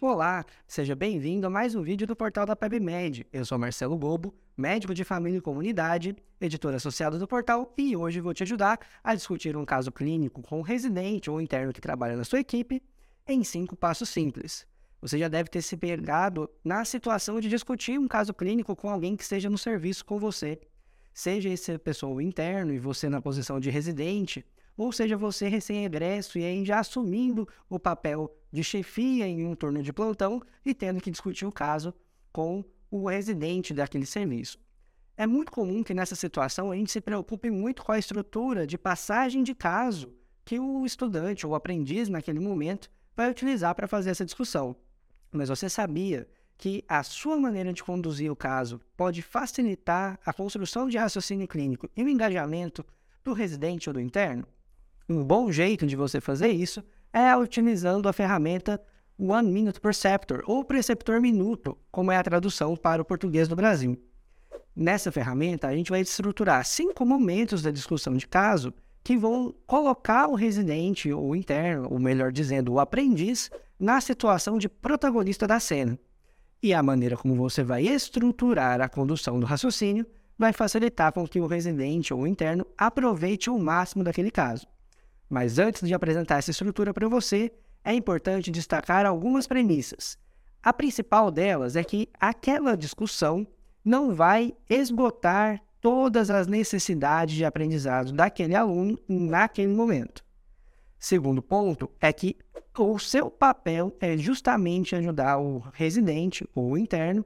Olá, seja bem-vindo a mais um vídeo do portal da PebMed. Eu sou Marcelo Gobo, médico de família e comunidade, editor associado do portal, e hoje vou te ajudar a discutir um caso clínico com um residente ou interno que trabalha na sua equipe em cinco passos simples. Você já deve ter se pegado na situação de discutir um caso clínico com alguém que esteja no serviço com você. Seja esse pessoa interno e você na posição de residente, ou seja você recém-egresso e já assumindo o papel de chefia em um turno de plantão e tendo que discutir o caso com o residente daquele serviço. É muito comum que nessa situação a gente se preocupe muito com a estrutura de passagem de caso que o estudante ou o aprendiz naquele momento vai utilizar para fazer essa discussão. Mas você sabia que a sua maneira de conduzir o caso pode facilitar a construção de raciocínio clínico e o engajamento do residente ou do interno? Um bom jeito de você fazer isso é utilizando a ferramenta One Minute Perceptor, ou preceptor minuto, como é a tradução para o português do Brasil. Nessa ferramenta, a gente vai estruturar cinco momentos da discussão de caso que vão colocar o residente ou interno, ou melhor dizendo, o aprendiz, na situação de protagonista da cena. E a maneira como você vai estruturar a condução do raciocínio vai facilitar com que o residente ou o interno aproveite o máximo daquele caso. Mas antes de apresentar essa estrutura para você, é importante destacar algumas premissas. A principal delas é que aquela discussão não vai esgotar todas as necessidades de aprendizado daquele aluno naquele momento. Segundo ponto é que o seu papel é justamente ajudar o residente ou o interno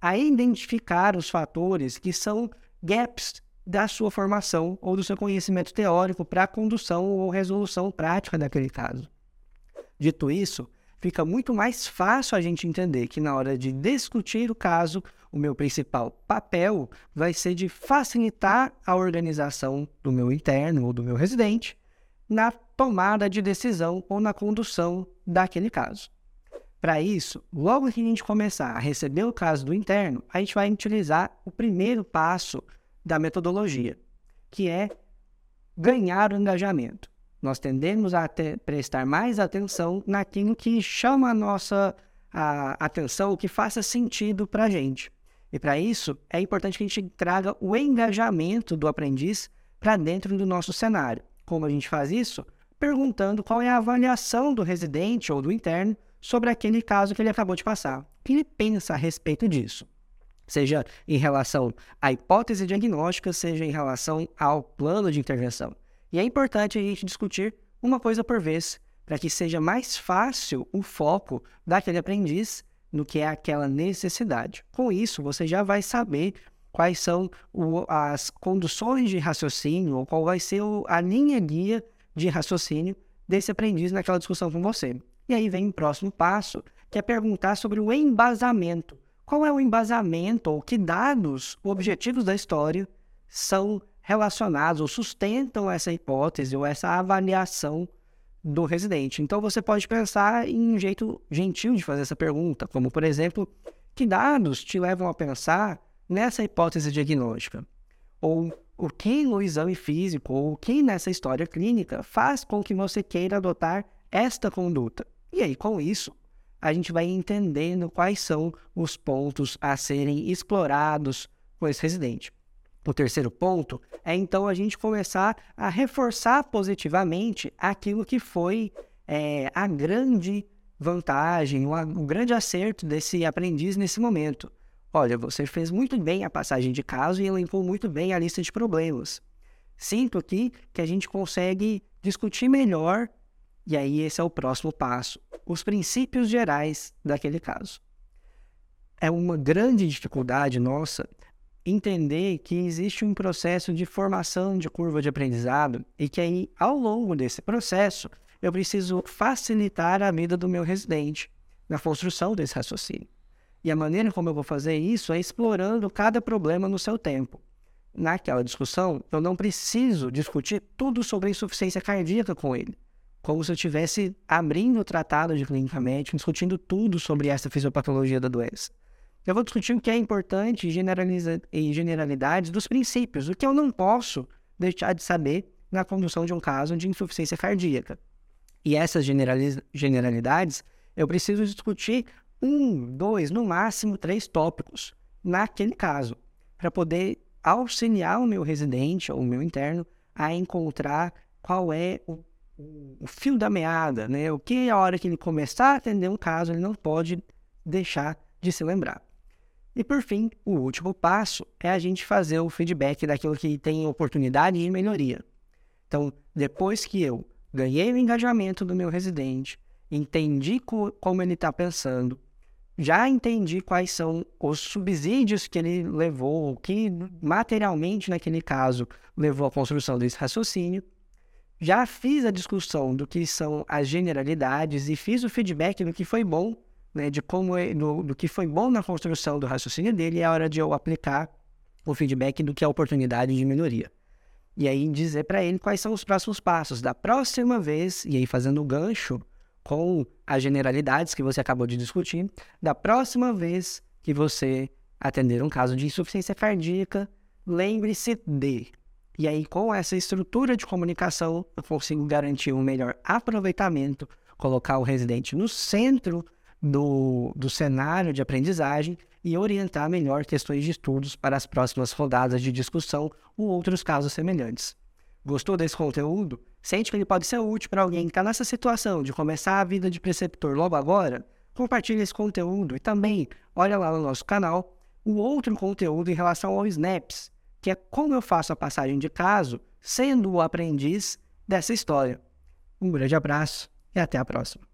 a identificar os fatores que são gaps da sua formação ou do seu conhecimento teórico para a condução ou resolução prática daquele caso. Dito isso, fica muito mais fácil a gente entender que na hora de discutir o caso, o meu principal papel vai ser de facilitar a organização do meu interno ou do meu residente na tomada de decisão ou na condução daquele caso. Para isso, logo que a gente começar a receber o caso do interno, a gente vai utilizar o primeiro passo da metodologia, que é ganhar o engajamento. Nós tendemos a prestar mais atenção naquilo que chama a nossa a, atenção, o que faça sentido para a gente. E para isso, é importante que a gente traga o engajamento do aprendiz para dentro do nosso cenário. Como a gente faz isso? Perguntando qual é a avaliação do residente ou do interno sobre aquele caso que ele acabou de passar. O que ele pensa a respeito disso? Seja em relação à hipótese diagnóstica, seja em relação ao plano de intervenção. E é importante a gente discutir uma coisa por vez, para que seja mais fácil o foco daquele aprendiz no que é aquela necessidade. Com isso, você já vai saber quais são o, as conduções de raciocínio, ou qual vai ser o, a linha guia de raciocínio desse aprendiz naquela discussão com você. E aí vem o próximo passo, que é perguntar sobre o embasamento qual é o embasamento ou que dados objetivos da história são relacionados ou sustentam essa hipótese ou essa avaliação do residente. Então você pode pensar em um jeito gentil de fazer essa pergunta, como por exemplo, que dados te levam a pensar nessa hipótese diagnóstica? Ou o que no exame físico ou o que nessa história clínica faz com que você queira adotar esta conduta? E aí, com isso, a gente vai entendendo quais são os pontos a serem explorados com esse residente. O terceiro ponto é então a gente começar a reforçar positivamente aquilo que foi é, a grande vantagem, o, o grande acerto desse aprendiz nesse momento. Olha, você fez muito bem a passagem de caso e elencou muito bem a lista de problemas. Sinto aqui que a gente consegue discutir melhor e aí esse é o próximo passo, os princípios gerais daquele caso. É uma grande dificuldade nossa entender que existe um processo de formação de curva de aprendizado e que aí, ao longo desse processo, eu preciso facilitar a vida do meu residente na construção desse raciocínio. E a maneira como eu vou fazer isso é explorando cada problema no seu tempo. Naquela discussão, eu não preciso discutir tudo sobre insuficiência cardíaca com ele como se eu estivesse abrindo o tratado de clínica médica, discutindo tudo sobre essa fisiopatologia da doença. Eu vou discutir o que é importante e generalidades dos princípios, o que eu não posso deixar de saber na condução de um caso de insuficiência cardíaca. E essas generalidades, Eu preciso discutir um, dois, no máximo três tópicos naquele caso, para poder auxiliar o meu residente ou o meu interno a encontrar qual é o, o, fio da meada, né? O que a hora que ele começar a atender um caso, ele não pode deixar de se lembrar. E por fim, o último passo é a gente fazer o feedback daquilo que tem oportunidade de melhoria. Então, depois que eu ganhei o engajamento do meu residente, entendi co como ele está pensando, já entendi quais são os subsídios que ele levou, que materialmente, naquele caso, levou à construção desse raciocínio. Já fiz a discussão do que são as generalidades e fiz o feedback do que foi bom, né, de como do, do que foi bom na construção do raciocínio dele, é hora de eu aplicar o feedback do que é oportunidade de melhoria. E aí dizer para ele quais são os próximos passos da próxima vez, e aí fazendo o gancho com as generalidades que você acabou de discutir, da próxima vez que você atender um caso de insuficiência cardíaca, lembre-se de. E aí, com essa estrutura de comunicação, eu consigo garantir um melhor aproveitamento, colocar o residente no centro do, do cenário de aprendizagem e orientar melhor questões de estudos para as próximas rodadas de discussão ou outros casos semelhantes. Gostou desse conteúdo? Sente que ele pode ser útil para alguém que está nessa situação de começar a vida de preceptor logo agora? Compartilhe esse conteúdo e também olha lá no nosso canal o outro conteúdo em relação ao SNAPS, que é como eu faço a passagem de caso sendo o aprendiz dessa história. Um grande abraço e até a próxima.